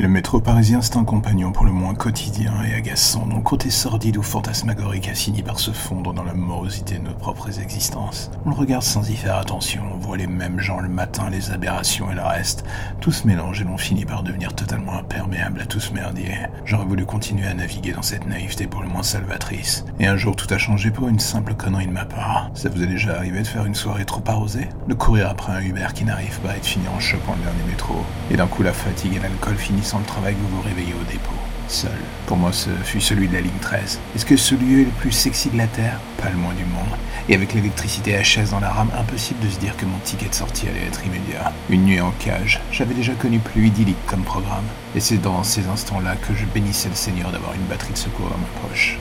Le métro parisien, c'est un compagnon pour le moins quotidien et agaçant, dont côté sordide ou fantasmagorique a fini par se fondre dans la morosité de nos propres existences. On le regarde sans y faire attention, on voit les mêmes gens le matin, les aberrations et le reste. Tout se mélange et l'on finit par devenir totalement imperméable à tout ce merdier. J'aurais voulu continuer à naviguer dans cette naïveté pour le moins salvatrice. Et un jour, tout a changé pour une simple connerie de ma part. Ça vous est déjà arrivé de faire une soirée trop arrosée? De courir après un Uber qui n'arrive pas et de finir en chopant le dernier métro. Et d'un coup, la fatigue et l'alcool finissent sans le travail, vous vous réveillez au dépôt. Seul. Pour moi, ce fut celui de la ligne 13. Est-ce que ce lieu est le plus sexy de la Terre? Pas le moins du monde. Et avec l'électricité HS dans la rame, impossible de se dire que mon ticket de sortie allait être immédiat. Une nuit en cage. J'avais déjà connu plus idyllique comme programme. Et c'est dans ces instants-là que je bénissais le Seigneur d'avoir une batterie de secours à ma poche.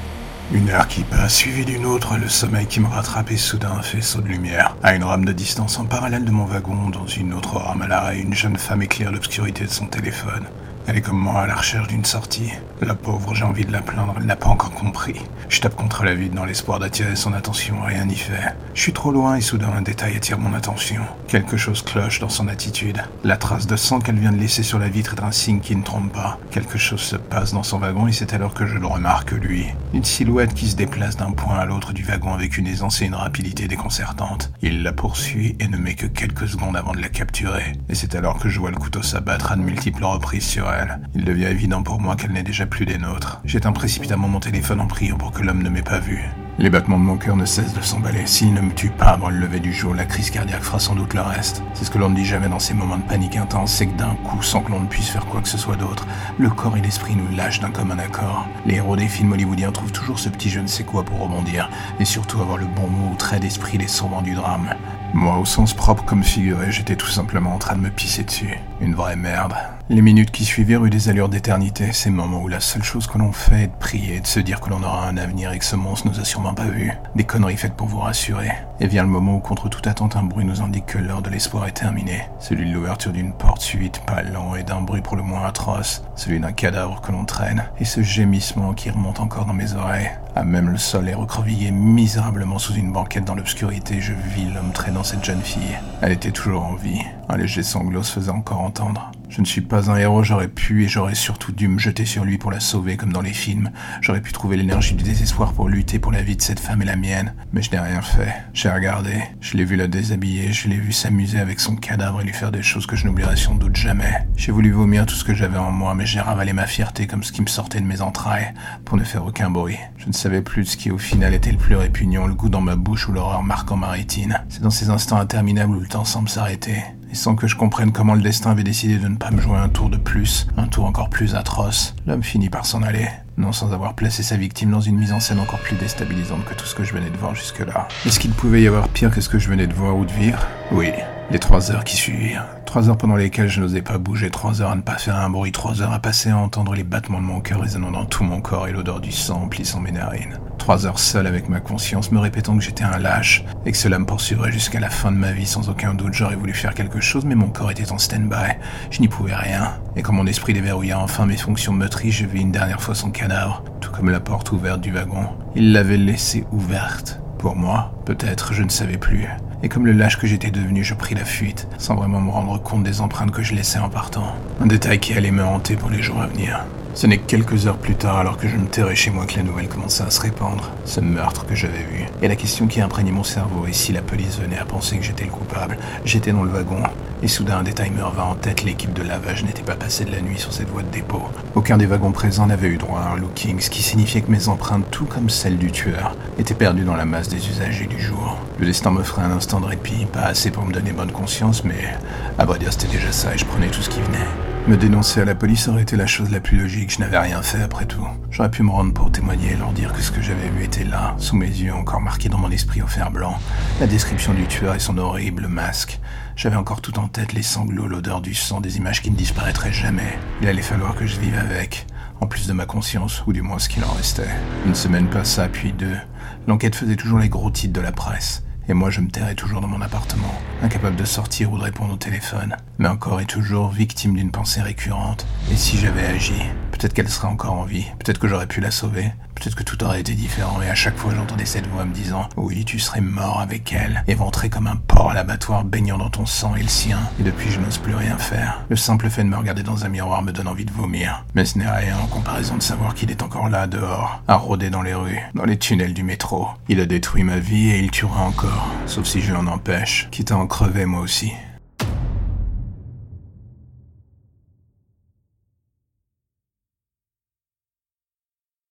Une heure qui passe, suivie d'une autre, le sommeil qui me rattrape et soudain un faisceau de lumière. À une rame de distance en parallèle de mon wagon, dans une autre rame à l'arrêt, une jeune femme éclaire l'obscurité de son téléphone. Elle est comme moi à la recherche d'une sortie. La pauvre, j'ai envie de la plaindre, elle n'a pas encore compris. Je tape contre la vide dans l'espoir d'attirer son attention, rien n'y fait. Je suis trop loin et soudain un détail attire mon attention. Quelque chose cloche dans son attitude. La trace de sang qu'elle vient de laisser sur la vitre est un signe qui ne trompe pas. Quelque chose se passe dans son wagon et c'est alors que je le remarque lui. Une silhouette qui se déplace d'un point à l'autre du wagon avec une aisance et une rapidité déconcertante. Il la poursuit et ne met que quelques secondes avant de la capturer. Et c'est alors que je vois le couteau s'abattre à de multiples reprises sur elle. Il devient évident pour moi qu'elle n'est déjà plus des nôtres. J'éteins précipitamment mon téléphone en priant pour que l'homme ne m'ait pas vu. Les battements de mon cœur ne cessent de s'emballer. S'il ne me tue pas avant le lever du jour, la crise cardiaque fera sans doute le reste. C'est ce que l'on ne dit jamais dans ces moments de panique intense, c'est que d'un coup, sans que l'on ne puisse faire quoi que ce soit d'autre, le corps et l'esprit nous lâchent d'un commun accord. Les héros des films hollywoodiens trouvent toujours ce petit je ne sais quoi pour rebondir, et surtout avoir le bon mot ou trait d'esprit les sauvant du drame. Moi, au sens propre comme figuré, j'étais tout simplement en train de me pisser dessus. Une vraie merde. Les minutes qui suivirent eurent des allures d'éternité, ces moments où la seule chose que l'on fait est de prier, de se dire que l'on aura un avenir et que ce monstre nous a sûrement pas vus. Des conneries faites pour vous rassurer. Et vient le moment où, contre toute attente, un bruit nous indique que l'heure de l'espoir est terminée. Celui de l'ouverture d'une porte suite, pas lent, et d'un bruit pour le moins atroce. Celui d'un cadavre que l'on traîne. Et ce gémissement qui remonte encore dans mes oreilles. À même le sol est recroquevillé misérablement sous une banquette dans l'obscurité, je vis l'homme traînant cette jeune fille. Elle était toujours en vie. Un léger sanglot se faisait encore entendre. Je ne suis pas un héros, j'aurais pu et j'aurais surtout dû me jeter sur lui pour la sauver comme dans les films. J'aurais pu trouver l'énergie du désespoir pour lutter pour la vie de cette femme et la mienne. Mais je n'ai rien fait. J'ai regardé, je l'ai vu la déshabiller, je l'ai vu s'amuser avec son cadavre et lui faire des choses que je n'oublierai sans doute jamais. J'ai voulu vomir tout ce que j'avais en moi, mais j'ai ravalé ma fierté comme ce qui me sortait de mes entrailles pour ne faire aucun bruit. Je ne savais plus de ce qui au final était le plus répugnant, le goût dans ma bouche ou l'horreur marquant ma rétine. C'est dans ces instants interminables où le temps semble s'arrêter et sans que je comprenne comment le destin avait décidé de ne pas me jouer un tour de plus, un tour encore plus atroce, l'homme finit par s'en aller, non sans avoir placé sa victime dans une mise en scène encore plus déstabilisante que tout ce que je venais de voir jusque-là. Est-ce qu'il pouvait y avoir pire que ce que je venais de voir ou de vivre? Oui, les trois heures qui suivirent. Trois heures pendant lesquelles je n'osais pas bouger, trois heures à ne pas faire un bruit, trois heures à passer à entendre les battements de mon cœur résonnant dans tout mon corps et l'odeur du sang emplissant mes narines. Trois heures seul avec ma conscience, me répétant que j'étais un lâche et que cela me poursuivrait jusqu'à la fin de ma vie sans aucun doute. J'aurais voulu faire quelque chose, mais mon corps était en stand-by. Je n'y pouvais rien. Et quand mon esprit déverrouilla enfin mes fonctions motrices, je vis une dernière fois son cadavre, tout comme la porte ouverte du wagon. Il l'avait laissée ouverte. Pour moi, peut-être, je ne savais plus et comme le lâche que j'étais devenu, je pris la fuite, sans vraiment me rendre compte des empreintes que je laissais en partant. Un détail qui allait me hanter pour les jours à venir. Ce n'est que quelques heures plus tard, alors que je me terrais chez moi, que la nouvelle commençait à se répandre. Ce meurtre que j'avais vu. Et la question qui imprégnait mon cerveau, et si la police venait à penser que j'étais le coupable J'étais dans le wagon, et soudain un détail me revint en tête, l'équipe de lavage n'était pas passée de la nuit sur cette voie de dépôt. Aucun des wagons présents n'avait eu droit à un looking, ce qui signifiait que mes empreintes, tout comme celles du tueur, étaient perdues dans la masse des usagers du jour. Le destin m'offrait un instant de répit, pas assez pour me donner bonne conscience, mais à vrai dire c'était déjà ça et je prenais tout ce qui venait. Me dénoncer à la police aurait été la chose la plus logique, je n'avais rien fait après tout. J'aurais pu me rendre pour témoigner et leur dire que ce que j'avais vu était là, sous mes yeux, encore marqué dans mon esprit au fer blanc. La description du tueur et son horrible masque. J'avais encore tout en tête, les sanglots, l'odeur du sang, des images qui ne disparaîtraient jamais. Il allait falloir que je vive avec, en plus de ma conscience, ou du moins ce qu'il en restait. Une semaine passa, puis deux. L'enquête faisait toujours les gros titres de la presse. Et moi, je me tairais toujours dans mon appartement, incapable de sortir ou de répondre au téléphone, mais encore et toujours victime d'une pensée récurrente. Et si j'avais agi Peut-être qu'elle serait encore en vie. Peut-être que j'aurais pu la sauver. Peut-être que tout aurait été différent. Et à chaque fois, j'entendais cette voix me disant Oui, tu serais mort avec elle, éventré comme un porc à l'abattoir, baignant dans ton sang et le sien. Et depuis, je n'ose plus rien faire. Le simple fait de me regarder dans un miroir me donne envie de vomir. Mais ce n'est rien en comparaison de savoir qu'il est encore là, dehors, à rôder dans les rues, dans les tunnels du métro. Il a détruit ma vie et il tuera encore. Sauf si je l'en empêche. Quitte à en crever moi aussi.